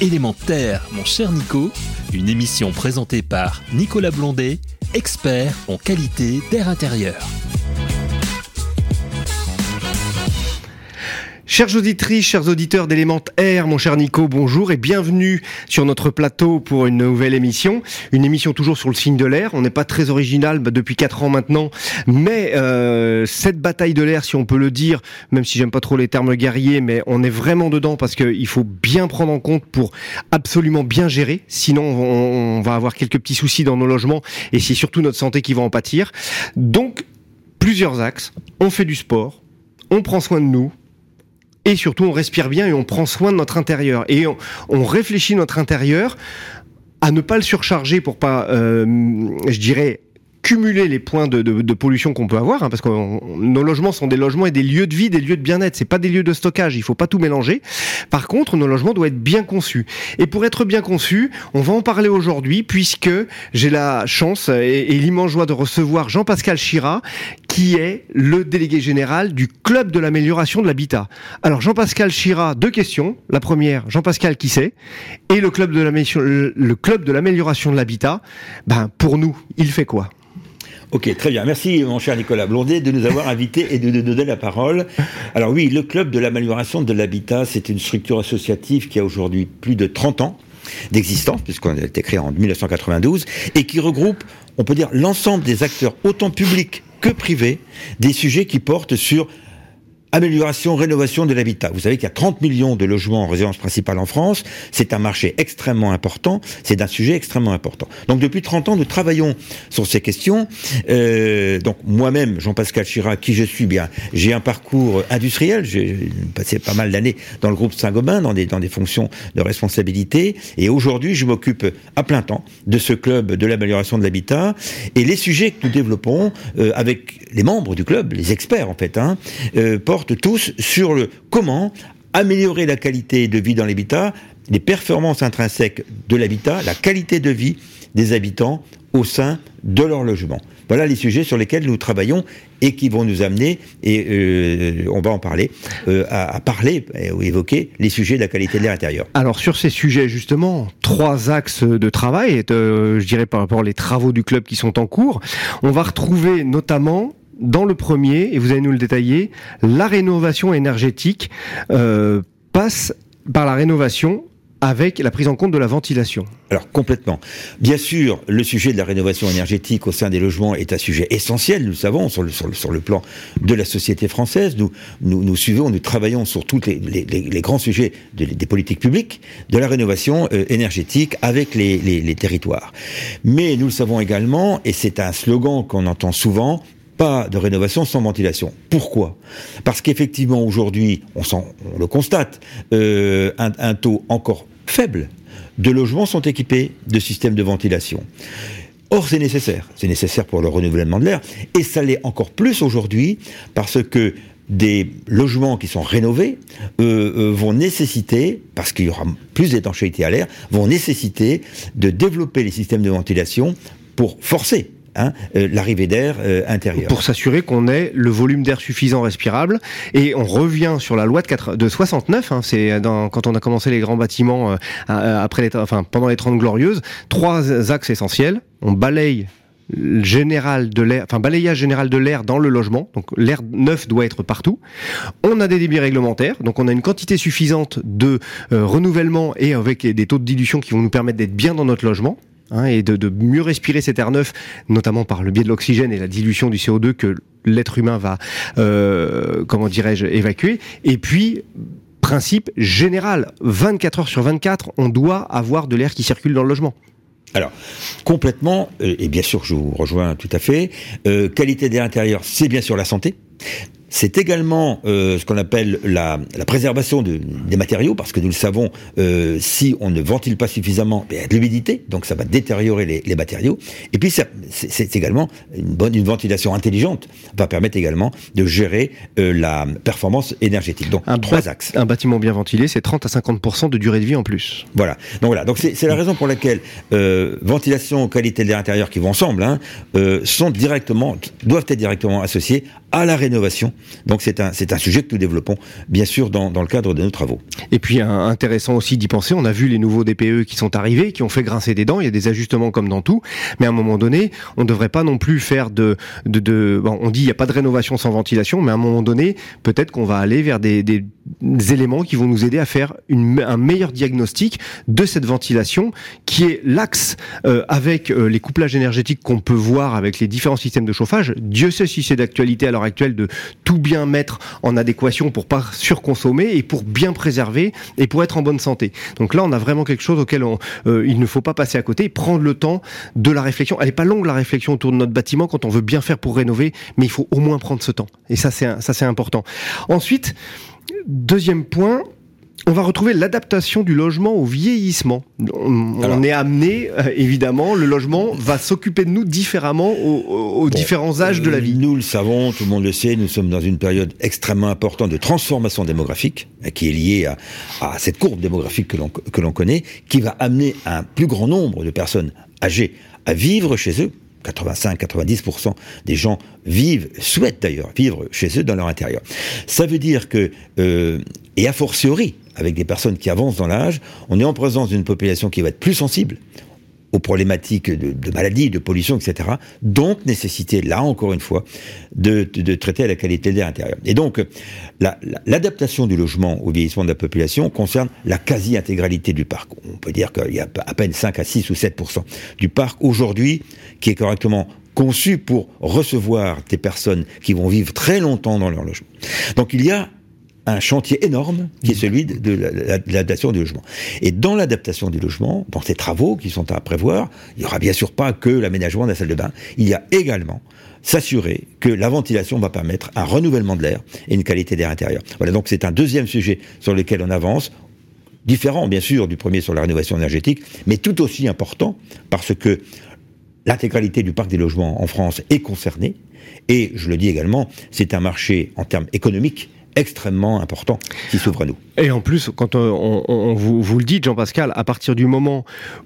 Élémentaire, mon cher Nico, une émission présentée par Nicolas Blondet, expert en qualité d'air intérieur. Chers auditrices, chers auditeurs d'Element Air, mon cher Nico, bonjour et bienvenue sur notre plateau pour une nouvelle émission. Une émission toujours sur le signe de l'air. On n'est pas très original bah, depuis quatre ans maintenant, mais euh, cette bataille de l'air, si on peut le dire, même si j'aime pas trop les termes guerriers, mais on est vraiment dedans parce qu'il faut bien prendre en compte pour absolument bien gérer. Sinon, on, on va avoir quelques petits soucis dans nos logements et c'est surtout notre santé qui va en pâtir. Donc, plusieurs axes. On fait du sport, on prend soin de nous, et surtout on respire bien et on prend soin de notre intérieur. Et on, réfléchit notre intérieur à ne pas le surcharger pour pas, euh, je dirais, cumuler les points de, pollution qu'on peut avoir, hein, parce que nos logements sont des logements et des lieux de vie, des lieux de bien-être. C'est pas des lieux de stockage. Il faut pas tout mélanger. Par contre, nos logements doivent être bien conçus. Et pour être bien conçus, on va en parler aujourd'hui, puisque j'ai la chance et, l'immense joie de recevoir Jean-Pascal Chira, qui est le délégué général du club de l'amélioration de l'habitat. Alors Jean-Pascal Chira, deux questions. La première, Jean-Pascal qui c'est? Et le club de l'amélioration de l'habitat, ben pour nous, il fait quoi? Ok, très bien. Merci, mon cher Nicolas Blondet, de nous avoir invités et de nous donner la parole. Alors oui, le Club de l'amélioration de l'habitat, c'est une structure associative qui a aujourd'hui plus de 30 ans d'existence, puisqu'on a été créé en 1992, et qui regroupe, on peut dire, l'ensemble des acteurs, autant publics que privés, des sujets qui portent sur amélioration, rénovation de l'habitat. Vous savez qu'il y a 30 millions de logements en résidence principale en France. C'est un marché extrêmement important. C'est un sujet extrêmement important. Donc depuis 30 ans, nous travaillons sur ces questions. Euh, donc moi-même, Jean-Pascal Chirac, qui je suis bien, j'ai un parcours industriel. J'ai passé pas mal d'années dans le groupe Saint-Gobain, dans des, dans des fonctions de responsabilité. Et aujourd'hui, je m'occupe à plein temps de ce club de l'amélioration de l'habitat. Et les sujets que nous développons euh, avec les membres du club, les experts en fait, hein, euh, portent tous sur le comment améliorer la qualité de vie dans l'habitat, les performances intrinsèques de l'habitat, la qualité de vie des habitants au sein de leur logement. Voilà les sujets sur lesquels nous travaillons et qui vont nous amener, et euh, on va en parler, euh, à, parler ou évoquer les sujets de la qualité de l'air intérieur. Alors sur ces sujets justement, trois axes de travail, euh, je dirais par rapport aux travaux du club qui sont en cours, on va retrouver notamment dans le premier, et vous allez nous le détailler, la rénovation énergétique euh, passe par la rénovation avec la prise en compte de la ventilation. Alors complètement. Bien sûr, le sujet de la rénovation énergétique au sein des logements est un sujet essentiel, nous le savons, sur le, sur le, sur le plan de la société française. Nous, nous, nous suivons, nous travaillons sur tous les, les, les, grands sujets de, des politiques publiques, de la rénovation euh, énergétique avec les, les territoires. Mais nous le savons également, et c'est un slogan qu'on entend souvent, pas de rénovation sans ventilation. Pourquoi? Parce qu'effectivement aujourd'hui, on, le constate, euh, un, un, taux encore faible de logements sont équipés de systèmes de ventilation. Or, c'est nécessaire. C'est nécessaire pour le renouvellement de l'air. Et ça l'est encore plus aujourd'hui parce que des logements qui sont rénovés euh, euh, vont nécessiter, parce qu'il y aura plus d'étanchéité à l'air, vont nécessiter de développer les systèmes de ventilation pour forcer Hein, euh, l'arrivée d'air euh, intérieur. Pour s'assurer qu'on ait le volume d'air suffisant respirable. Et on revient sur la loi de, 4, de 69, hein, c'est quand on a commencé les grands bâtiments euh, après les, enfin, pendant les 30 glorieuses, trois axes essentiels. On balaye général de l'air, enfin balayage général de l'air dans le logement. Donc l'air neuf doit être partout. On a des débits réglementaires, donc on a une quantité suffisante de renouvellement et avec des taux de dilution qui vont nous permettre d'être bien dans notre logement. Hein, et de, de, mieux respirer cet air neuf, notamment par le biais de l'oxygène et la dilution du CO2 que l'être humain va, euh, comment dirais-je, évacuer. Et puis, principe général, 24 heures sur 24, on doit avoir de l'air qui circule dans le logement. Alors, complètement, et bien sûr je vous rejoins tout à fait, euh, qualité d'air intérieur, c'est bien sûr la santé. C'est également euh, ce qu'on appelle la, la préservation de, des matériaux, parce que nous le savons, euh, si on ne ventile pas suffisamment, il y a de l'humidité, donc ça va détériorer les, les matériaux. Et puis c'est également une bonne une ventilation intelligente va permettre également de gérer euh, la performance énergétique. Donc un trois axes. Un bâtiment bien ventilé, c'est 30 à 50 de durée de vie en plus. Voilà. Donc voilà. Donc c'est la raison pour laquelle ventilation, qualité de l'air intérieur qui vont ensemble, hein, sont directement doivent être directement associés à la rénovation. Donc c'est un, c'est un sujet que nous développons, bien sûr, dans, dans le cadre de nos travaux. Et puis intéressant aussi d'y penser, on a vu les nouveaux DPE qui sont arrivés, qui ont fait grincer des dents, il y a des ajustements comme dans tout, mais à un moment donné, on ne devrait pas non plus faire de... de, de on dit il n'y a pas de rénovation sans ventilation, mais à un moment donné, peut-être qu'on va aller vers des, des, éléments qui vont nous aider à faire une, un meilleur diagnostic de cette ventilation, qui est l'axe euh, avec euh, les couplages énergétiques qu'on peut voir avec les différents systèmes de chauffage. Dieu sait si c'est d'actualité à l'heure actuelle de tout bien mettre en adéquation pour pas surconsommer et pour bien préserver et pour être en bonne santé. Donc là, on a vraiment quelque chose auquel on, euh, il ne faut pas passer à côté, prendre le temps de la réflexion. Elle n'est pas longue la réflexion autour de notre bâtiment quand on veut bien faire pour rénover, mais il faut au moins prendre ce temps. Et ça, c'est ça, c'est important. Ensuite, deuxième point, on va retrouver l'adaptation du logement au vieillissement. On, est amené, euh, évidemment, le logement va s'occuper de nous différemment aux, différents âges de la vie. Nous le savons, tout le monde le sait, nous sommes dans une période extrêmement importante de transformation démographique, euh, qui est liée à, à cette courbe démographique que l'on connaît, qui va amener un plus grand nombre de personnes âgées à vivre chez eux, 85-90% des gens vivent, souhaitent d'ailleurs vivre chez eux dans leur intérieur. Ça veut dire que, euh, et a fortiori, avec des personnes qui avancent dans l'âge, on est en présence d'une population qui va être plus sensible aux problématiques de, maladies, de pollution, etc. Donc, nécessité, là encore une fois, de, traiter la qualité de l'air intérieur. Et donc, l'adaptation du logement au vieillissement de la population concerne la quasi-intégralité du parc. On peut dire qu'il y a à peine 5 à 6 ou 7% du parc aujourd'hui qui est correctement conçu pour recevoir des personnes qui vont vivre très longtemps dans leur logement. Donc il y a un chantier énorme qui est celui de l'adaptation du logement. Et dans l'adaptation du logement, dans ces travaux qui sont à prévoir, il n'y aura bien sûr pas que l'aménagement de la salle de bain, il y a également s'assurer que la ventilation va permettre un renouvellement de l'air et une qualité d'air intérieur. Voilà, donc c'est un deuxième sujet sur lequel on avance, différent bien sûr du premier sur la rénovation énergétique, mais tout aussi important parce que l'intégralité du parc des logements en France est concernée, et je le dis également, c'est un marché en termes économiques extrêmement important qui s'ouvre à nous. Et en plus, quand on, vous, vous, le dit, Jean-Pascal, à partir du moment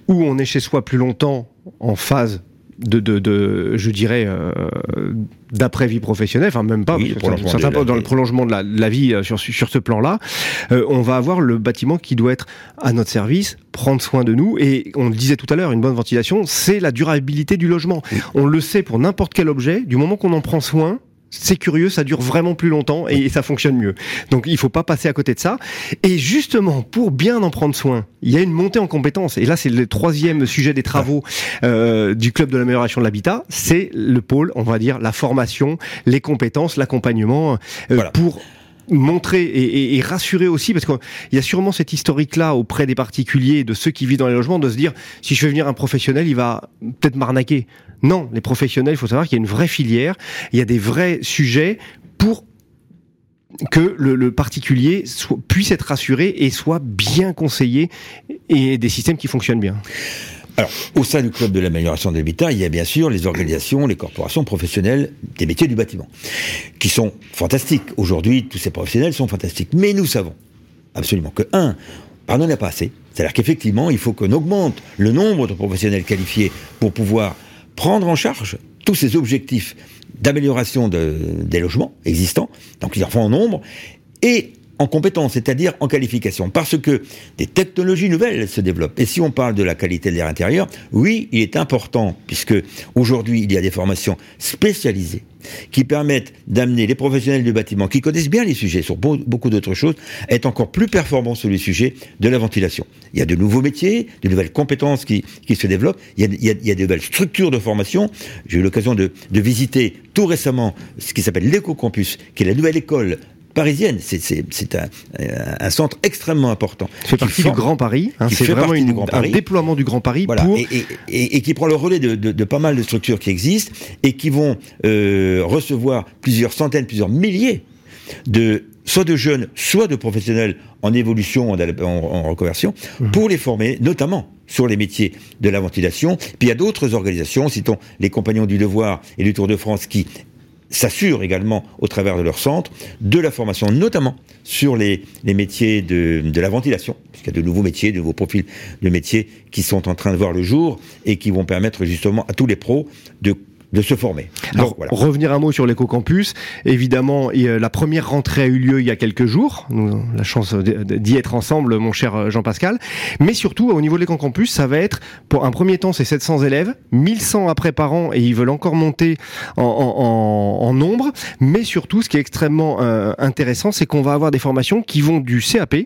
où on est chez soi plus longtemps en phase de, de, de, je dirais, euh, d'après vie professionnelle, enfin même pas, oui, dans le prolongement de la, vie euh, sur, sur ce plan-là, euh, on va avoir le bâtiment qui doit être à notre service, prendre soin de nous, et on le disait tout à l'heure, une bonne ventilation, c'est la durabilité du logement. On le sait pour n'importe quel objet, du moment qu'on en prend soin, c'est curieux, ça dure vraiment plus longtemps et ça fonctionne mieux. Donc il faut pas passer à côté de ça. Et justement, pour bien en prendre soin, il y a une montée en compétences. Et là, c'est le troisième sujet des travaux euh, du club de l'amélioration de l'habitat. C'est le pôle, on va dire, la formation, les compétences, l'accompagnement euh, pour montrer et, rassurer aussi, parce qu'il y a sûrement cette historique-là auprès des particuliers, de ceux qui vivent dans les logements, de se dire, si je fais venir un professionnel, il va peut-être m'arnaquer. Non, les professionnels, il faut savoir qu'il y a une vraie filière, il y a des vrais sujets pour que le, particulier puisse être rassuré et soit bien conseillé et des systèmes qui fonctionnent bien. Alors, au sein du club de l'amélioration de l'habitat, il y a bien sûr les organisations, les corporations professionnelles des métiers du bâtiment, qui sont fantastiques. Aujourd'hui, tous ces professionnels sont fantastiques. Mais nous savons absolument que, un, n'y a pas assez. C'est-à-dire qu'effectivement, il faut qu'on augmente le nombre de professionnels qualifiés pour pouvoir prendre en charge tous ces objectifs d'amélioration des logements existants, donc ils en font en nombre, et en compétences, c'est-à-dire en qualification, parce que des technologies nouvelles se développent. Et si on parle de la qualité de l'air intérieur, oui, il est important, puisque aujourd'hui il y a des formations spécialisées qui permettent d'amener les professionnels du bâtiment, qui connaissent bien les sujets sur beaucoup d'autres choses, à être encore plus performants sur les sujets de la ventilation. Il y a de nouveaux métiers, de nouvelles compétences qui, se développent, il y, a, de nouvelles structures de formation. J'ai eu l'occasion de, de visiter tout récemment ce qui s'appelle l'éco-campus, qui est la nouvelle école parisienne. C'est un, un, centre extrêmement important. C'est partie du Grand Paris. Hein, c'est vraiment une, un déploiement du Grand Paris pour... Et, et, et, qui prend le relais de, de, de, pas mal de structures qui existent et qui vont euh, recevoir plusieurs centaines, plusieurs milliers de soit de jeunes, soit de professionnels en évolution, en, en, reconversion, mmh. pour les former, notamment sur les métiers de la ventilation. Puis il y a d'autres organisations, citons les Compagnons du Devoir et du Tour de France, qui s'assurent également au travers de leur centre de la formation, notamment sur les, métiers de, de, la ventilation, puisqu'il y a de nouveaux métiers, de nouveaux profils de métiers qui sont en train de voir le jour et qui vont permettre justement à tous les pros de de se former. Alors, revenir un mot sur l'éco-campus. Évidemment, la première rentrée a eu lieu il y a quelques jours. Nous avons la chance d'y être ensemble, mon cher Jean-Pascal. Mais surtout, au niveau de l'éco-campus, ça va être, pour un premier temps, c'est 700 élèves, 1100 après par an, et ils veulent encore monter en, en, en nombre. Mais surtout, ce qui est extrêmement euh, intéressant, c'est qu'on va avoir des formations qui vont du CAP,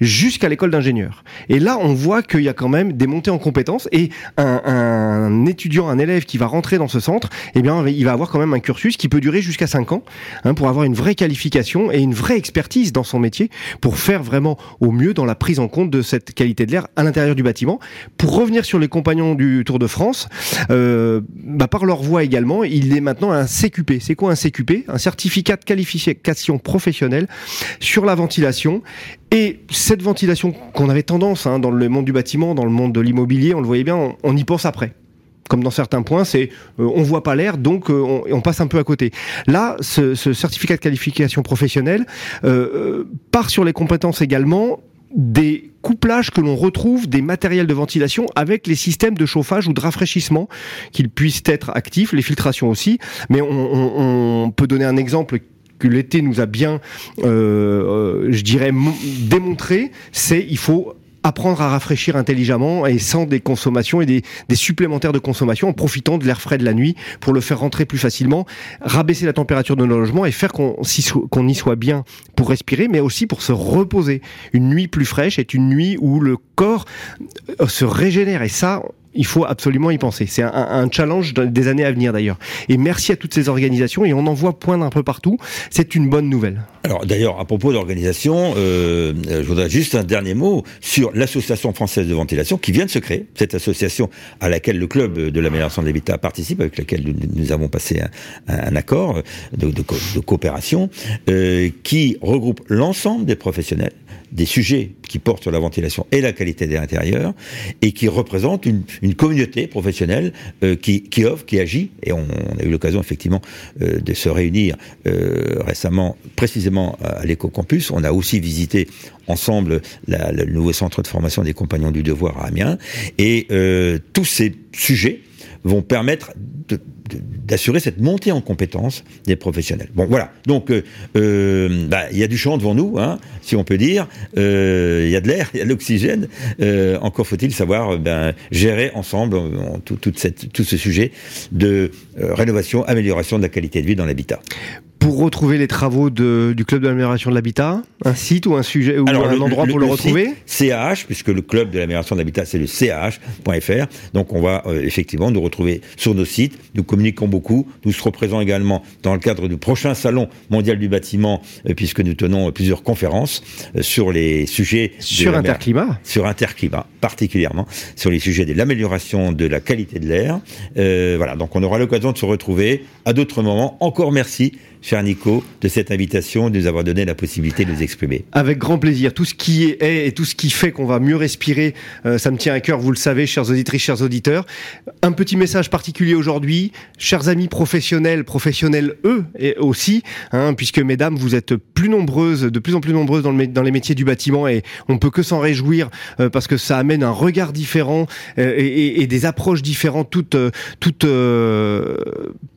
jusqu'à l'école d'ingénieur. Et là, on voit qu'il y a quand même des montées en compétences et un, étudiant, un élève qui va rentrer dans ce centre, eh bien, il va avoir quand même un cursus qui peut durer jusqu'à 5 ans hein, pour avoir une vraie qualification et une vraie expertise dans son métier pour faire vraiment au mieux dans la prise en compte de cette qualité de l'air à l'intérieur du bâtiment. Pour revenir sur les compagnons du Tour de France, euh, bah, par leur voix également, il est maintenant un CQP. C'est quoi un CQP Un certificat de qualification professionnelle sur la ventilation et cette ventilation qu'on avait tendance hein, dans le monde du bâtiment, dans le monde de l'immobilier, on le voyait bien, on, y pense après comme dans certains points, c'est euh, on voit pas l'air, donc euh, on, passe un peu à côté. Là, ce, certificat de qualification professionnelle euh, part sur les compétences également des couplages que l'on retrouve des matériels de ventilation avec les systèmes de chauffage ou de rafraîchissement qu'ils puissent être actifs, les filtrations aussi. Mais on peut donner un exemple que l'été nous a bien, euh, euh, je dirais, démontré, c'est il faut apprendre à rafraîchir intelligemment et sans des consommations et des, supplémentaires de consommation en profitant de l'air frais de la nuit pour le faire rentrer plus facilement, rabaisser la température de nos logements et faire qu'on y soit bien pour respirer, mais aussi pour se reposer. Une nuit plus fraîche est une nuit où le corps euh, se régénère et ça, il faut absolument y penser. C'est un, challenge des années à venir d'ailleurs. Et merci à toutes ces organisations et on en voit point un peu partout. C'est une bonne nouvelle. Alors d'ailleurs, à propos d'organisation, euh, je voudrais juste un dernier mot sur l'association française de ventilation qui vient de se créer. Cette association à laquelle le club de l'amélioration de l'habitat participe, avec laquelle nous, avons passé un, accord de, coopération, euh, qui regroupe l'ensemble des professionnels des sujets qui portent sur la ventilation et la qualité de l'intérieur, et qui représente une, communauté professionnelle euh, qui, offre, qui agit, et on, a eu l'occasion effectivement euh, de se réunir euh, récemment, précisément à l'Eco-Campus. On a aussi visité ensemble le nouveau centre de formation des compagnons du devoir à Amiens, et tous ces sujets vont permettre d'assurer cette montée en compétences des professionnels. Bon, voilà. Donc, euh, euh, bah, il y a du champ devant nous, hein, si on peut dire. Euh, il y a de l'air, il y a de l'oxygène. encore faut-il savoir ben, gérer ensemble tout, toute cette, tout ce sujet de rénovation, amélioration de la qualité de vie dans l'habitat pour retrouver les travaux de, du club de l'amélioration de l'habitat Un site ou un sujet ou un endroit pour le, retrouver? CAH, puisque le club de l'amélioration de l'habitat c'est le CAH.fr. Donc on va euh, effectivement nous retrouver sur nos sites. Nous communiquons beaucoup. Nous serons présents également dans le cadre du prochain salon mondial du bâtiment, euh, puisque nous tenons plusieurs conférences euh, sur les sujets sur interclimat, sur interclimat particulièrement sur les sujets de l'amélioration de la qualité de l'air. voilà. Donc on aura l'occasion de se retrouver à d'autres moments. Encore merci cher Nico, de cette invitation, de nous avoir donné la possibilité de nous exprimer. Avec grand plaisir. Tout ce qui est et tout ce qui fait qu'on va mieux respirer, euh, ça me tient à cœur, vous le savez, chers auditrices, chers auditeurs. Un petit message particulier aujourd'hui, chers amis professionnels, professionnels eux aussi, hein, puisque mesdames, vous êtes plus nombreuses, de plus en plus nombreuses dans les métiers du bâtiment et on peut que s'en réjouir euh, parce que ça amène un regard différent euh, et, et, des approches différentes, toutes, toutes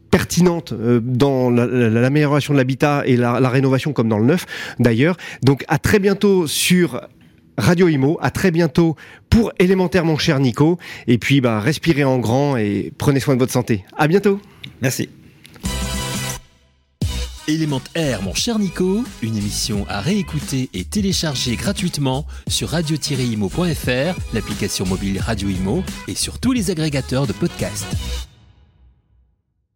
pertinente euh, dans l'amélioration de l'habitat et la, rénovation comme dans le neuf d'ailleurs. Donc à très bientôt sur Radio Imo, à très bientôt pour Élémentaire mon cher Nico et puis bah respirez en grand et prenez soin de votre santé. À bientôt. Merci. Élémentaire mon cher Nico, une émission à réécouter et télécharger gratuitement sur radio-imo.fr, l'application mobile Radio Imo et sur tous les agrégateurs de podcasts.